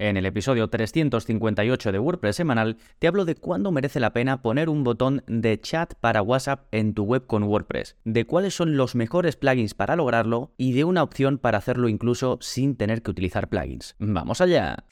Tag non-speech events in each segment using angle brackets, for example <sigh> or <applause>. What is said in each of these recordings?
En el episodio 358 de WordPress semanal te hablo de cuándo merece la pena poner un botón de chat para WhatsApp en tu web con WordPress, de cuáles son los mejores plugins para lograrlo y de una opción para hacerlo incluso sin tener que utilizar plugins. ¡Vamos allá!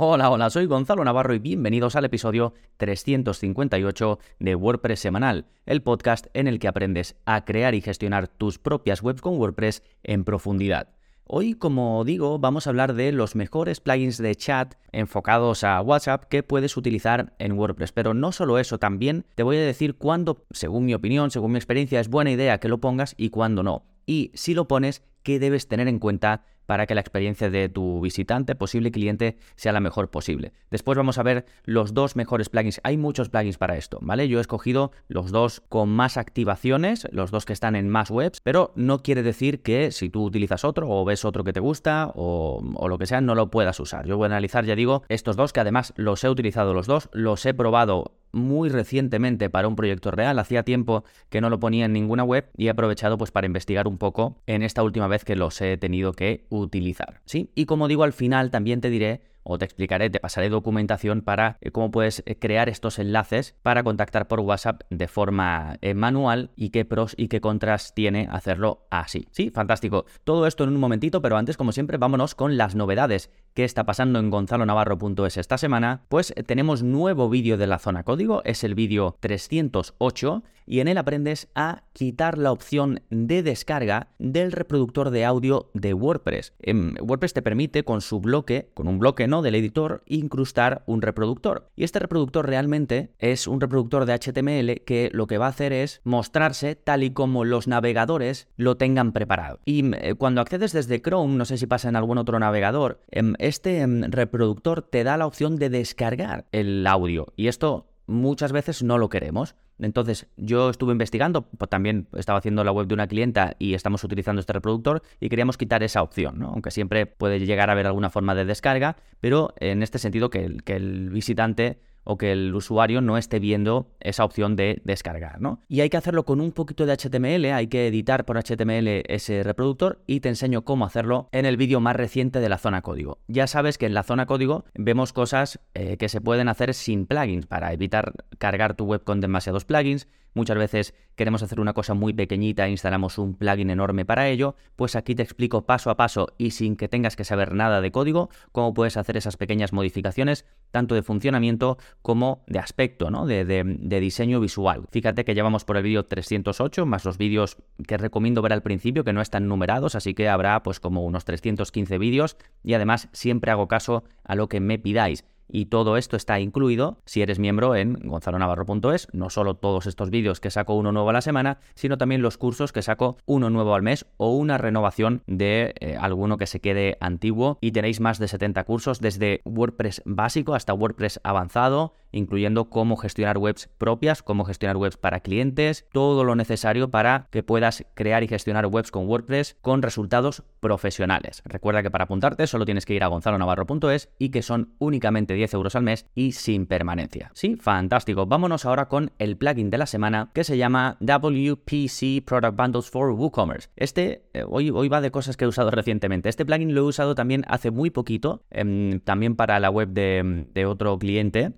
Hola, hola, soy Gonzalo Navarro y bienvenidos al episodio 358 de WordPress Semanal, el podcast en el que aprendes a crear y gestionar tus propias webs con WordPress en profundidad. Hoy, como digo, vamos a hablar de los mejores plugins de chat enfocados a WhatsApp que puedes utilizar en WordPress. Pero no solo eso, también te voy a decir cuándo, según mi opinión, según mi experiencia, es buena idea que lo pongas y cuándo no. Y si lo pones, qué debes tener en cuenta para que la experiencia de tu visitante, posible cliente, sea la mejor posible. Después vamos a ver los dos mejores plugins. Hay muchos plugins para esto, ¿vale? Yo he escogido los dos con más activaciones, los dos que están en más webs, pero no quiere decir que si tú utilizas otro o ves otro que te gusta o, lo que sea, no lo puedas usar. Yo voy a analizar, ya digo, estos dos que además los he utilizado los dos, los he probado muy recientemente para un proyecto real. Hacía tiempo que no lo ponía en ninguna web y he aprovechado pues para investigar un poco en esta última vez que los he tenido que utilizar. ¿sí? Y como digo, al final también te diré o te explicaré, te pasaré documentación para eh, cómo puedes eh, crear estos enlaces para contactar por WhatsApp de forma eh, manual y qué pros y qué contras tiene hacerlo así. Sí, fantástico. Todo esto en un momentito, pero antes, como siempre, vámonos con las novedades que está pasando en gonzalonavarro.es esta semana. Pues tenemos nuevo vídeo de la zona código, es el vídeo 308 y en él aprendes a quitar la opción de descarga del reproductor de audio de WordPress. Em, WordPress te permite con su bloque, con un bloque no del editor, incrustar un reproductor. Y este reproductor realmente es un reproductor de HTML que lo que va a hacer es mostrarse tal y como los navegadores lo tengan preparado. Y eh, cuando accedes desde Chrome, no sé si pasa en algún otro navegador, em, este em, reproductor te da la opción de descargar el audio. Y esto muchas veces no lo queremos. Entonces, yo estuve investigando, pues también estaba haciendo la web de una clienta y estamos utilizando este reproductor y queríamos quitar esa opción, ¿no? Aunque siempre puede llegar a haber alguna forma de descarga, pero en este sentido que que el visitante o que el usuario no esté viendo esa opción de descargar, ¿no? Y hay que hacerlo con un poquito de HTML, hay que editar por HTML ese reproductor y te enseño cómo hacerlo en el vídeo más reciente de la zona código. Ya sabes que en la zona código vemos cosas eh, que se pueden hacer sin plugins para evitar cargar tu web con demasiados plugins, Muchas veces queremos hacer una cosa muy pequeñita e instalamos un plugin enorme para ello, pues aquí te explico paso a paso y sin que tengas que saber nada de código cómo puedes hacer esas pequeñas modificaciones, tanto de funcionamiento como de aspecto, ¿no? de, diseño visual. Fíjate que llevamos por el vídeo 308, más los vídeos que recomiendo ver al principio, que no están numerados, así que habrá pues como unos 315 vídeos y además siempre hago caso a lo que me pidáis. Y todo esto está incluido si eres miembro en gonzalonavarro.es, no solo todos estos vídeos que saco uno nuevo a la semana, sino también los cursos que saco uno nuevo al mes o una renovación de eh, alguno que se quede antiguo. Y tenéis más de 70 cursos desde WordPress básico hasta WordPress avanzado, incluyendo cómo gestionar webs propias, cómo gestionar webs para clientes, todo lo necesario para que puedas crear y gestionar webs con WordPress con resultados profesionales. Recuerda que para apuntarte solo tienes que ir a gonzalonavarro.es y que son únicamente 10 euros al mes y sin permanencia. Sí, fantástico. Vámonos ahora con el plugin de la semana que se llama WPC Product Bundles for WooCommerce. Este, eh, hoy, hoy va de cosas que he usado recientemente. Este plugin lo he usado también hace muy poquito, em, también para la web de, otro cliente,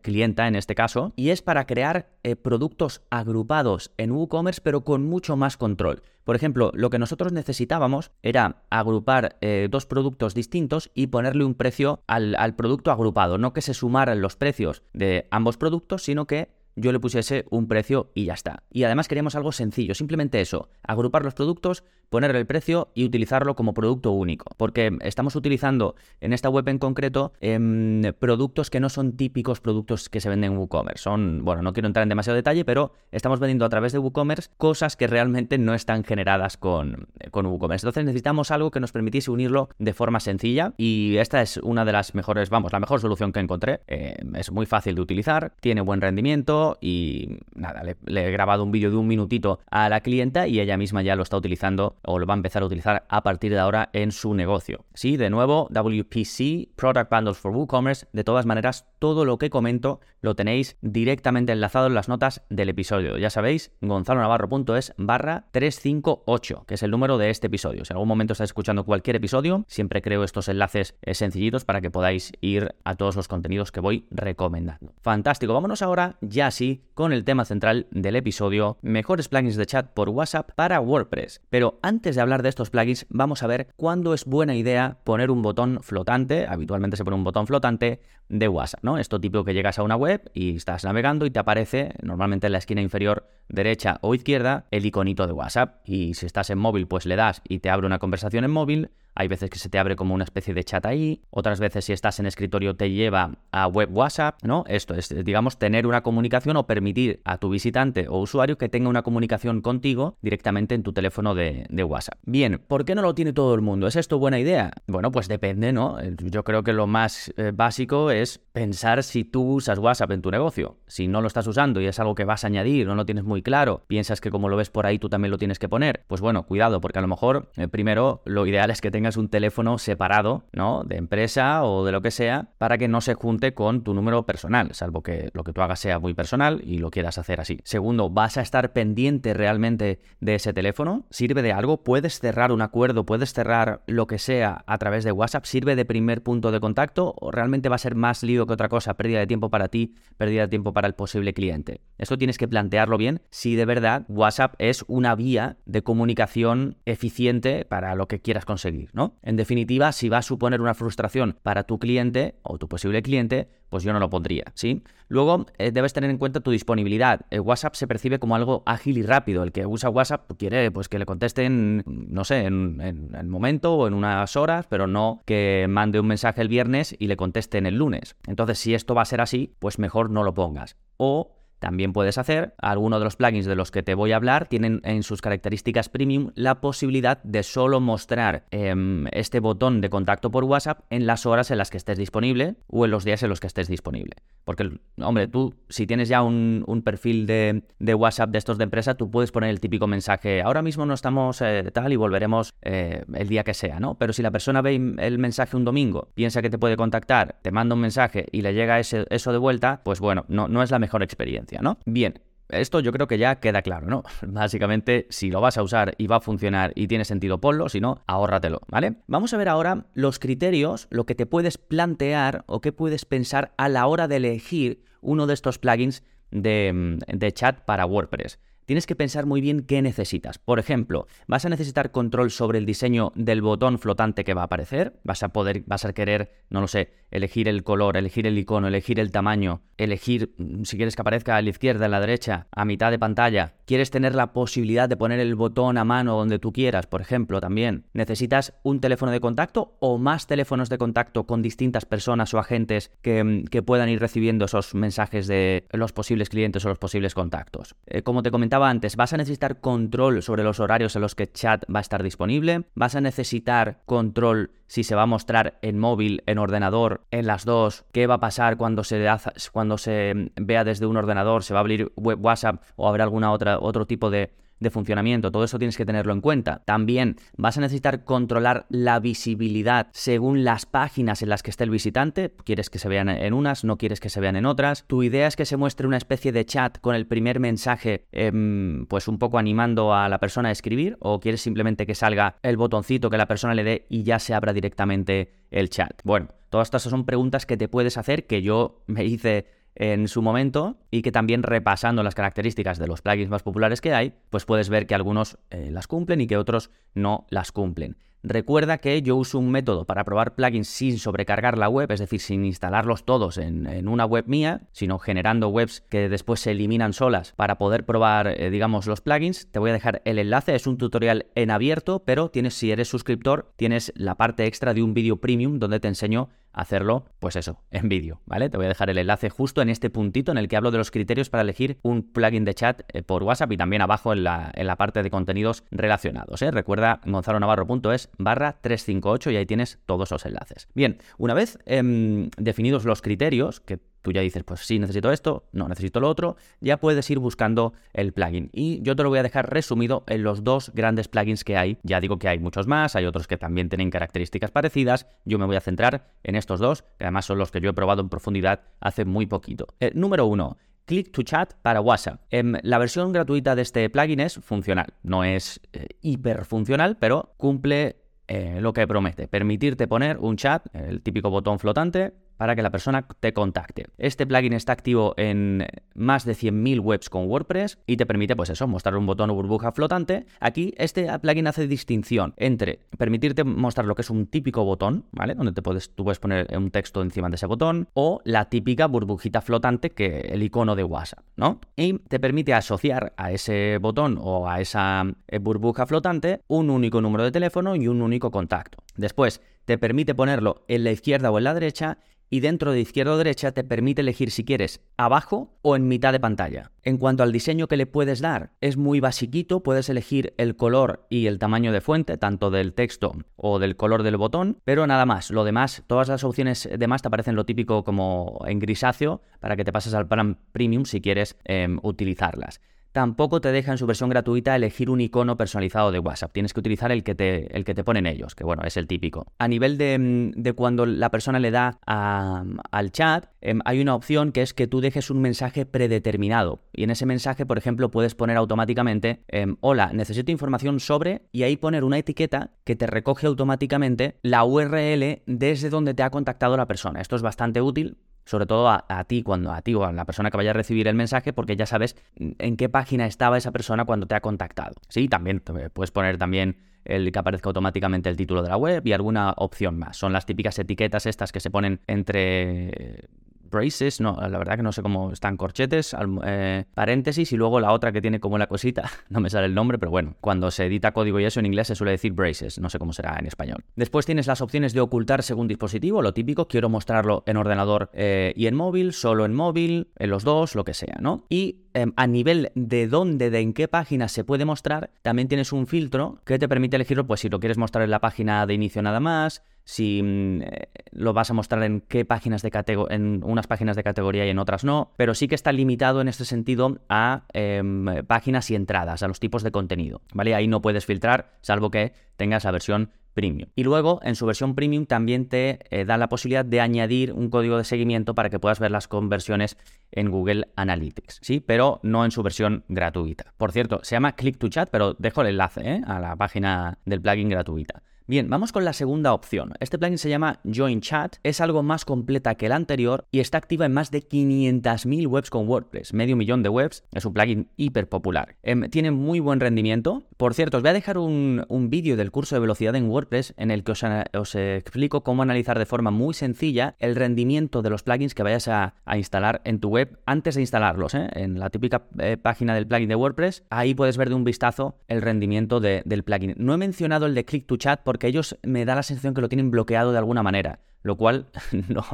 en este caso, y es para crear eh, productos agrupados en WooCommerce pero con mucho más control. Por ejemplo, lo que nosotros necesitábamos era agrupar eh, dos productos distintos y ponerle un precio al, al producto agrupado, no que se sumaran los precios de ambos productos, sino que yo le pusiese un precio y ya está. Y además queríamos algo sencillo, simplemente eso, agrupar los productos, ponerle el precio y utilizarlo como producto único. Porque estamos utilizando en esta web en concreto em, productos que no son típicos productos que se venden en WooCommerce. Son, bueno, no quiero entrar en demasiado detalle, pero estamos vendiendo a través de WooCommerce cosas que realmente no están generadas con, con WooCommerce. Entonces necesitamos algo que nos permitiese unirlo de forma sencilla y esta es una de las mejores, vamos, la mejor solución que encontré. Em, es muy fácil de utilizar, tiene buen rendimiento y nada, le, le he grabado un vídeo de un minutito a la clienta y ella misma ya lo está utilizando o lo va a empezar a utilizar a partir de ahora en su negocio. Sí, de nuevo, WPC, Product Bundles for WooCommerce, de todas maneras, todo lo que comento lo tenéis directamente enlazado en las notas del episodio. Ya sabéis, gonzalonavarro.es barra 358, que es el número de este episodio. Si en algún momento estáis escuchando cualquier episodio, siempre creo estos enlaces eh, sencillitos para que podáis ir a todos los contenidos que voy recomendando. Fantástico, vámonos ahora ya sí con el tema central del episodio, mejores plugins de chat por WhatsApp para WordPress. Pero antes de hablar de estos plugins, vamos a ver cuándo es buena idea poner un botón flotante, habitualmente se pone un botón flotante de WhatsApp, ¿no? Esto típico que llegas a una web y estás navegando y te aparece normalmente en la esquina inferior derecha o izquierda el iconito de WhatsApp y si estás en móvil pues le das y te abre una conversación en móvil hay veces que se te abre como una especie de chat ahí, otras veces si estás en escritorio te lleva a web WhatsApp, ¿no? Esto es, digamos, tener una comunicación o permitir a tu visitante o usuario que tenga una comunicación contigo directamente en tu teléfono de, WhatsApp. Bien, ¿por qué no lo tiene todo el mundo? ¿Es esto buena idea? Bueno, pues depende, ¿no? Yo creo que lo más eh, básico es pensar si tú usas WhatsApp en tu negocio. Si no lo estás usando y es algo que vas a añadir, no lo tienes muy claro, piensas que como lo ves por ahí tú también lo tienes que poner, pues bueno, cuidado, porque a lo mejor eh, primero lo ideal es que tengas un teléfono separado, ¿no? De empresa o de lo que sea, para que no se junte con tu número personal, salvo que lo que tú hagas sea muy personal y lo quieras hacer así. Segundo, ¿vas a estar pendiente realmente de ese teléfono? ¿Sirve de algo? ¿Puedes cerrar un acuerdo? ¿Puedes cerrar lo que sea a través de WhatsApp? ¿Sirve de primer punto de contacto? ¿O realmente va a ser más lío que otra cosa? Pérdida de tiempo para ti, pérdida de tiempo para el posible cliente. Esto tienes que plantearlo bien si de verdad WhatsApp es una vía de comunicación eficiente para lo que quieras conseguir, ¿no? En definitiva, si va a suponer una frustración para tu cliente o tu posible cliente, pues yo no lo pondría, ¿sí? Luego eh, debes tener en cuenta tu disponibilidad. El WhatsApp se percibe como algo ágil y rápido. El que usa WhatsApp quiere pues que le contesten, no sé, en, en el momento o en unas horas, pero no que mande un mensaje el viernes y le contesten el lunes. Entonces, si esto va a ser así, pues mejor no lo pongas. O también puedes hacer, algunos de los plugins de los que te voy a hablar tienen en sus características premium la posibilidad de solo mostrar em, este botón de contacto por WhatsApp en las horas en las que estés disponible o en los días en los que estés disponible. Porque, hombre, tú si tienes ya un, perfil de, WhatsApp de estos de empresa, tú puedes poner el típico mensaje, ahora mismo no estamos eh, tal y volveremos eh, el día que sea, ¿no? Pero si la persona ve el mensaje un domingo, piensa que te puede contactar, te manda un mensaje y le llega eso de vuelta, pues bueno, no, no es la mejor experiencia. Bien, esto yo creo que ya queda claro, ¿no? <laughs> Básicamente, si lo vas a usar y va a funcionar y tiene sentido, ponlo, si no, ahórratelo, ¿vale? Vamos a ver ahora los criterios, lo que te puedes plantear o qué puedes pensar a la hora de elegir uno de estos plugins de, de chat para WordPress tienes que pensar muy bien qué necesitas. Por ejemplo, vas a necesitar control sobre el diseño del botón flotante que va a aparecer. Vas a poder, vas a querer, no lo sé, elegir el color, elegir el icono, elegir el tamaño, elegir mm, si quieres que aparezca a la izquierda, a la derecha, a mitad de pantalla. Quieres tener la posibilidad de poner el botón a mano donde tú quieras, por ejemplo, también. Necesitas un teléfono de contacto o más teléfonos de contacto con distintas personas o agentes que, mm, puedan ir recibiendo esos mensajes de los posibles clientes o los posibles contactos. Eh, como te comentaba antes, vas a necesitar control sobre los horarios en los que chat va a estar disponible, vas a necesitar control si se va a mostrar en móvil, en ordenador, en las dos, qué va a pasar cuando se, cuando se vea desde un ordenador, se va a abrir WhatsApp o habrá otra otro tipo de de funcionamiento. Todo eso tienes que tenerlo en cuenta. También vas a necesitar controlar la visibilidad según las páginas en las que esté el visitante. Quieres que se vean en unas, no quieres que se vean en otras. Tu idea es que se muestre una especie de chat con el primer mensaje, em, pues un poco animando a la persona a escribir, o quieres simplemente que salga el botoncito que la persona le dé y ya se abra directamente el chat. Bueno, todas estas son preguntas que te puedes hacer que yo me hice en su momento y que también repasando las características de los plugins más populares que hay, pues puedes ver que algunos eh, las cumplen y que otros no las cumplen. Recuerda que yo uso un método para probar plugins sin sobrecargar la web, es decir, sin instalarlos todos en, una web mía, sino generando webs que después se eliminan solas para poder probar, eh, digamos, los plugins. Te voy a dejar el enlace, es un tutorial en abierto, pero tienes, si eres suscriptor, tienes la parte extra de un vídeo premium donde te enseño hacerlo, pues eso, en vídeo, ¿vale? Te voy a dejar el enlace justo en este puntito en el que hablo de los criterios para elegir un plugin de chat eh, por WhatsApp y también abajo en la, en la parte de contenidos relacionados, ¿eh? Recuerda gonzalonavarro.es barra 358 y ahí tienes todos los enlaces. Bien, una vez em, definidos los criterios, que tú ya dices, pues sí, necesito esto, no necesito lo otro, ya puedes ir buscando el plugin. Y yo te lo voy a dejar resumido en los dos grandes plugins que hay. Ya digo que hay muchos más, hay otros que también tienen características parecidas. Yo me voy a centrar en estos dos, que además son los que yo he probado en profundidad hace muy poquito. Eh, número uno, Click to Chat para WhatsApp. Em, la versión gratuita de este plugin es funcional. No es eh, hiper funcional, pero cumple eh, lo que promete. Permitirte poner un chat, el típico botón flotante, para que la persona te contacte. Este plugin está activo en más de 100.000 webs con WordPress y te permite, pues eso, mostrar un botón o burbuja flotante. Aquí este plugin hace distinción entre permitirte mostrar lo que es un típico botón, ¿vale? Donde te puedes, tú puedes poner un texto encima de ese botón, o la típica burbujita flotante que el icono de WhatsApp, ¿no? Y te permite asociar a ese botón o a esa eh, burbuja flotante un único número de teléfono y un único contacto. Después, te permite ponerlo en la izquierda o en la derecha y dentro de izquierda o derecha te permite elegir si quieres abajo o en mitad de pantalla. En cuanto al diseño que le puedes dar, es muy basiquito, puedes elegir el color y el tamaño de fuente, tanto del texto o del color del botón, pero nada más. Lo demás, todas las opciones demás te aparecen lo típico como en grisáceo para que te pases al plan premium si quieres em, utilizarlas tampoco te deja en su versión gratuita elegir un icono personalizado de WhatsApp. Tienes que utilizar el que te, el que te ponen ellos, que bueno, es el típico. A nivel de, mm, cuando la persona le da al chat, em, hay una opción que es que tú dejes un mensaje predeterminado. Y en ese mensaje, por ejemplo, puedes poner automáticamente, em, hola, necesito información sobre, y ahí poner una etiqueta que te recoge automáticamente la URL desde donde te ha contactado la persona. Esto es bastante útil sobre todo a, ti, cuando a ti o a la persona que vaya a recibir el mensaje, porque ya sabes en qué página estaba esa persona cuando te ha contactado. Sí, también puedes poner también el que aparezca automáticamente el título de la web y alguna opción más. Son las típicas etiquetas estas que se ponen entre braces, no, la verdad que no sé cómo están, corchetes, eh, paréntesis y luego la otra que tiene como la cosita, <laughs> no me sale el nombre, pero bueno, cuando se edita código y eso en inglés se suele decir braces, no sé cómo será en español. Después tienes las opciones de ocultar según dispositivo, lo típico, quiero mostrarlo en ordenador eh, y en móvil, solo en móvil, en los dos, lo que sea, ¿no? Y em, a nivel de dónde, de en qué página se puede mostrar, también tienes un filtro que te permite elegirlo, pues si lo quieres mostrar en la página de inicio nada más, si mm, eh, lo vas a mostrar en qué páginas de en unas páginas de categoría y en otras no, pero sí que está limitado en este sentido a em, páginas y entradas, a los tipos de contenido, ¿vale? Ahí no puedes filtrar, salvo que tengas la versión Premium. Y luego, en su versión Premium también te eh, da la posibilidad de añadir un código de seguimiento para que puedas ver las conversiones en Google Analytics, ¿sí? Pero no en su versión gratuita. Por cierto, se llama Click to Chat, pero dejo el enlace ¿eh? a la página del plugin gratuita. Bien, vamos con la segunda opción. Este plugin se llama Join Chat, es algo más completa que el anterior y está activa en más de 500.000 webs con WordPress, medio millón de webs, es un plugin hiper popular. Em, tiene muy buen rendimiento. Por cierto, os voy a dejar un, vídeo del curso de velocidad en WordPress en el que os, explico cómo analizar de forma muy sencilla el rendimiento de los plugins que vayas a, instalar en tu web antes de instalarlos. ¿eh? En la típica eh, página del plugin de WordPress, ahí puedes ver de un vistazo el rendimiento del plugin. No he mencionado el de Click to Chat porque que ellos me da la sensación que lo tienen bloqueado de alguna manera, lo cual <laughs> no,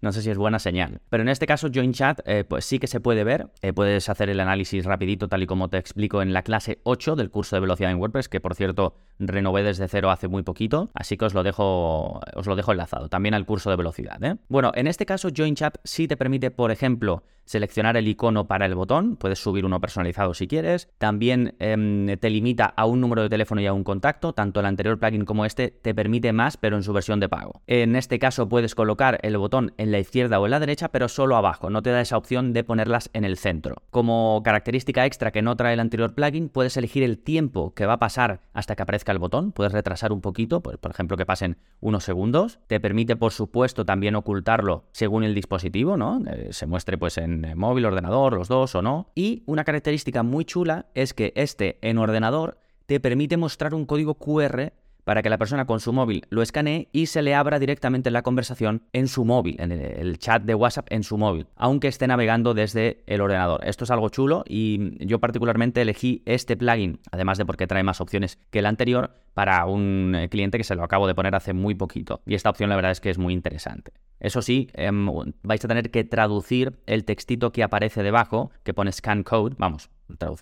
no sé si es buena señal. Pero en este caso, Join Chat, eh, pues sí que se puede ver. Eh, puedes hacer el análisis rapidito, tal y como te explico en la clase 8 del curso de velocidad en WordPress, que por cierto renové desde cero hace muy poquito. Así que os lo dejo, os lo dejo enlazado. También al curso de velocidad. ¿eh? Bueno, en este caso, Join Chat sí te permite, por ejemplo, seleccionar el icono para el botón. Puedes subir uno personalizado si quieres. También em, te limita a un número de teléfono y a un contacto. Tanto el anterior plugin como este te permite más, pero en su versión de pago. En este caso puedes colocar el botón en la izquierda o en la derecha, pero solo abajo, no te da esa opción de ponerlas en el centro. Como característica extra que no trae el anterior plugin, puedes elegir el tiempo que va a pasar hasta que aparezca el botón, puedes retrasar un poquito, pues, por ejemplo que pasen unos segundos. Te permite, por supuesto, también ocultarlo según el dispositivo, ¿no? Eh, se muestre pues en móvil, ordenador, los dos o no. Y una característica muy chula es que este en ordenador te permite mostrar un código QR para que la persona con su móvil lo escanee y se le abra directamente la conversación en su móvil, en el chat de WhatsApp en su móvil, aunque esté navegando desde el ordenador. Esto es algo chulo y yo particularmente elegí este plugin, además de porque trae más opciones que el anterior, para un cliente que se lo acabo de poner hace muy poquito. Y esta opción la verdad es que es muy interesante. Eso sí, em, vais a tener que traducir el textito que aparece debajo, que pone scan code, vamos,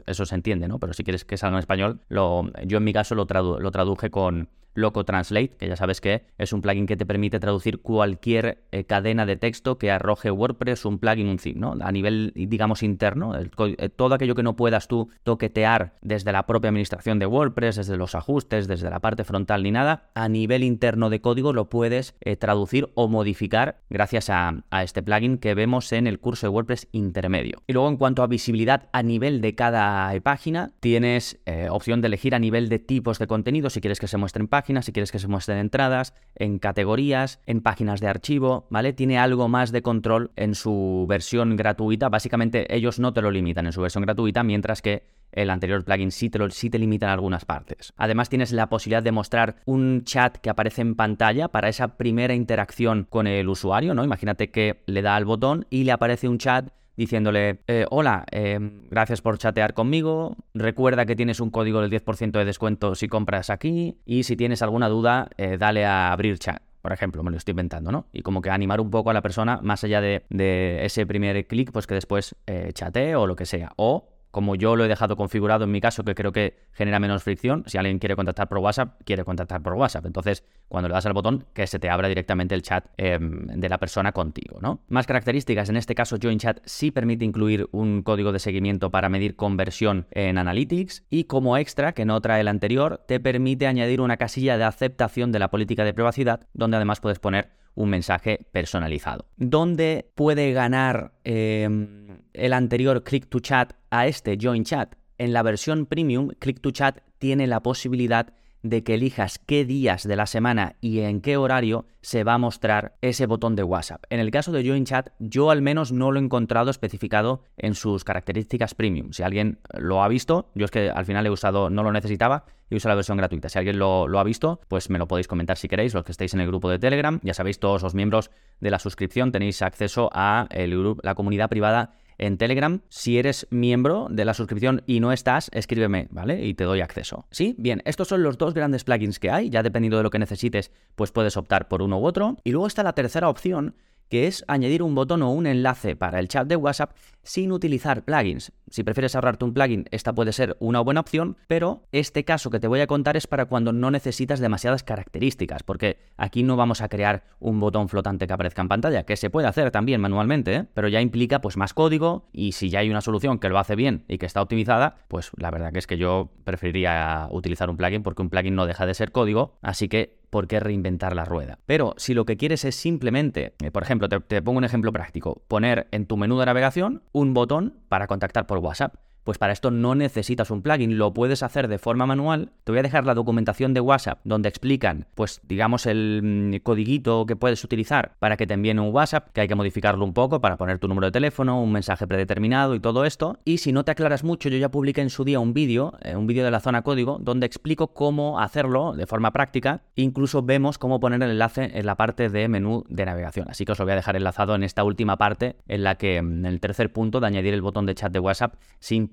eso se entiende, ¿no? Pero si quieres que salga en español, lo, yo en mi caso lo, lo traduje con Loco Translate, que ya sabes que es un plugin que te permite traducir cualquier eh, cadena de texto que arroje WordPress, un plugin, un zip, ¿no? A nivel, digamos, interno, eh, todo aquello que no puedas tú toquetear desde la propia administración de WordPress, desde los ajustes, desde la parte frontal ni nada, a nivel interno de código lo puedes eh, traducir o modificar gracias a, este plugin que vemos en el curso de WordPress intermedio. Y luego en cuanto a visibilidad a nivel de cada página, tienes opción de elegir a nivel de tipos de contenido, si quieres que se muestren páginas, si quieres que se muestren entradas, en categorías, en páginas de archivo, ¿vale? Tiene algo más de control en su versión gratuita. Básicamente ellos no te lo limitan en su versión gratuita, mientras que el anterior plugin sí te, lo, sí te limita en algunas partes. Además tienes la posibilidad de mostrar un chat que aparece en pantalla para esa primera interacción con el usuario, ¿no? Imagínate que le da al botón y le aparece un chat diciéndole, eh, hola, eh, gracias por chatear conmigo, recuerda que tienes un código del 10% de descuento si compras aquí y si tienes alguna duda, eh, dale a abrir chat. Por ejemplo, me lo estoy inventando, ¿no? Y como que animar un poco a la persona más allá de, de ese primer clic, pues que después chatee o lo que sea. O como yo lo he dejado configurado en mi caso, que creo que genera menos fricción, si alguien quiere contactar por WhatsApp, quiere contactar por WhatsApp. Entonces, cuando le das al botón, que se te abra directamente el chat em, de la persona contigo, ¿no? Más características, en este caso Join Chat sí permite incluir un código de seguimiento para medir conversión en Analytics y como extra, que no trae el anterior, te permite añadir una casilla de aceptación de la política de privacidad, donde además puedes poner un mensaje personalizado. ¿Dónde puede ganar em, el anterior Click to Chat a este Join Chat? En la versión premium, Click to Chat tiene la posibilidad de que elijas qué días de la semana y en qué horario se va a mostrar ese botón de WhatsApp. En el caso de Join Chat, yo al menos no lo he encontrado especificado en sus características premium. Si alguien lo ha visto, yo es que al final he usado, no lo necesitaba y uso la versión gratuita. Si alguien lo, ha visto, pues me lo podéis comentar si queréis, los que estéis en el grupo de Telegram. Ya sabéis, todos los miembros de la suscripción tenéis acceso a el la comunidad privada en Telegram. Si eres miembro de la suscripción y no estás, escríbeme, ¿vale? Y te doy acceso. ¿Sí? Bien, estos son los dos grandes plugins que hay. Ya dependiendo de lo que necesites, pues puedes optar por uno u otro. Y luego está la tercera opción, que es añadir un botón o un enlace para el chat de WhatsApp sin utilizar plugins. Si prefieres ahorrarte un plugin, esta puede ser una buena opción, pero este caso que te voy a contar es para cuando no necesitas demasiadas características, porque aquí no vamos a crear un botón flotante que aparezca en pantalla, que se puede hacer también manualmente, ¿eh? pero ya implica pues más código y si ya hay una solución que lo hace bien y que está optimizada, pues la verdad que es que yo preferiría utilizar un plugin porque un plugin no deja de ser código, así que ¿por qué reinventar la rueda? Pero si lo que quieres es simplemente, eh, por ejemplo, te, pongo un ejemplo práctico, poner en tu menú de navegación un botón para contactar por WhatsApp. Pues para esto no necesitas un plugin, lo puedes hacer de forma manual. Te voy a dejar la documentación de WhatsApp donde explican, pues digamos, el mm, codiguito que puedes utilizar para que te envíen un WhatsApp, que hay que modificarlo un poco para poner tu número de teléfono, un mensaje predeterminado y todo esto. Y si no te aclaras mucho, yo ya publiqué en su día un vídeo, eh, un vídeo de la zona código, donde explico cómo hacerlo de forma práctica. Incluso vemos cómo poner el enlace en la parte de menú de navegación. Así que os lo voy a dejar enlazado en esta última parte, en la que, mm, en el tercer punto de añadir el botón de chat de WhatsApp sin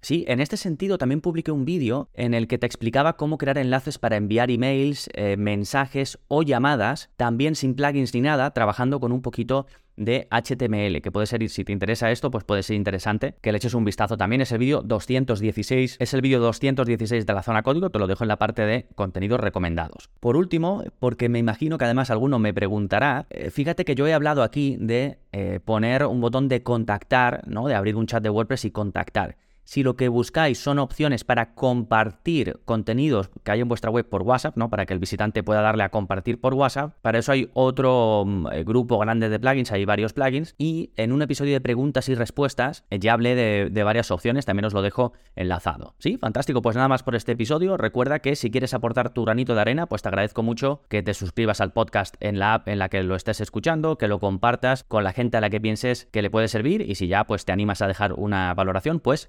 Sí, en este sentido también publiqué un vídeo en el que te explicaba cómo crear enlaces para enviar emails, eh, mensajes o llamadas, también sin plugins ni nada, trabajando con un poquito de HTML, que puede ser, si te interesa esto, pues puede ser interesante que le eches un vistazo también. Es el vídeo 216, es el vídeo 216 de la zona código, te lo dejo en la parte de contenidos recomendados. Por último, porque me imagino que además alguno me preguntará, eh, fíjate que yo he hablado aquí de eh, poner un botón de contactar, ¿no? De abrir un chat de WordPress y contactar. Si lo que buscáis son opciones para compartir contenidos que hay en vuestra web por WhatsApp, ¿no? Para que el visitante pueda darle a compartir por WhatsApp, para eso hay otro mm, eh, grupo grande de plugins, hay varios plugins. Y en un episodio de preguntas y respuestas eh, ya hablé de, varias opciones, también os lo dejo enlazado. Sí, fantástico. Pues nada más por este episodio. Recuerda que si quieres aportar tu granito de arena, pues te agradezco mucho que te suscribas al podcast en la app en la que lo estés escuchando, que lo compartas con la gente a la que pienses que le puede servir y si ya pues te animas a dejar una valoración, pues